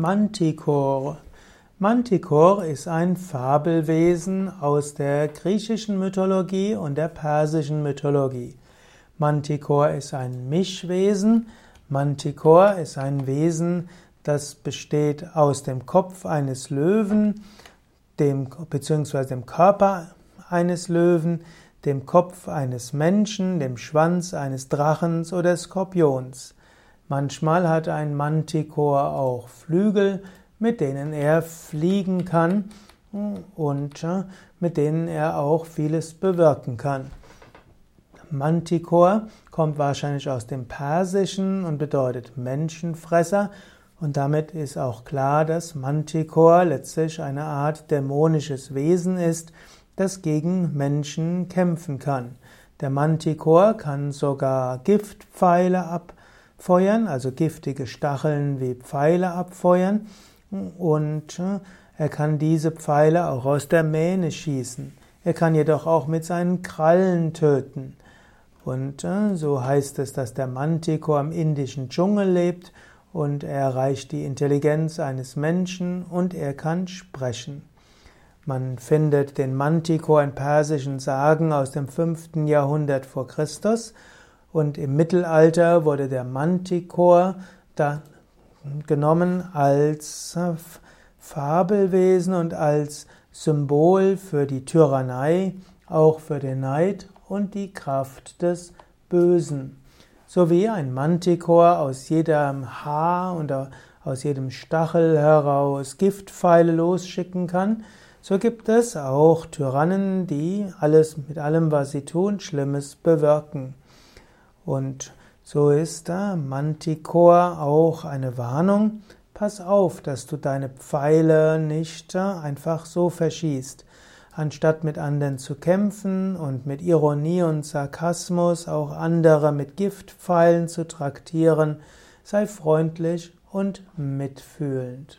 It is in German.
Manticore. Manticore ist ein Fabelwesen aus der griechischen Mythologie und der persischen Mythologie. Manticore ist ein Mischwesen. Manticore ist ein Wesen, das besteht aus dem Kopf eines Löwen, dem, beziehungsweise dem Körper eines Löwen, dem Kopf eines Menschen, dem Schwanz eines Drachens oder Skorpions. Manchmal hat ein Manticore auch Flügel, mit denen er fliegen kann und äh, mit denen er auch vieles bewirken kann. Manticore kommt wahrscheinlich aus dem Persischen und bedeutet Menschenfresser und damit ist auch klar, dass Manticore letztlich eine Art dämonisches Wesen ist, das gegen Menschen kämpfen kann. Der Manticore kann sogar Giftpfeile ab feuern, also giftige Stacheln wie Pfeile abfeuern und äh, er kann diese Pfeile auch aus der Mähne schießen. Er kann jedoch auch mit seinen Krallen töten. Und äh, so heißt es, dass der Manticore im indischen Dschungel lebt und er erreicht die Intelligenz eines Menschen und er kann sprechen. Man findet den Manticore in persischen Sagen aus dem 5. Jahrhundert vor Christus und im Mittelalter wurde der Manticore da genommen als äh, Fabelwesen und als Symbol für die Tyrannei, auch für den Neid und die Kraft des Bösen. So wie ein Manticore aus jedem Haar und aus jedem Stachel heraus Giftpfeile losschicken kann, so gibt es auch Tyrannen, die alles mit allem, was sie tun, Schlimmes bewirken. Und so ist da Manticore auch eine Warnung. Pass auf, dass du deine Pfeile nicht einfach so verschießt. Anstatt mit anderen zu kämpfen und mit Ironie und Sarkasmus auch andere mit Giftpfeilen zu traktieren, sei freundlich und mitfühlend.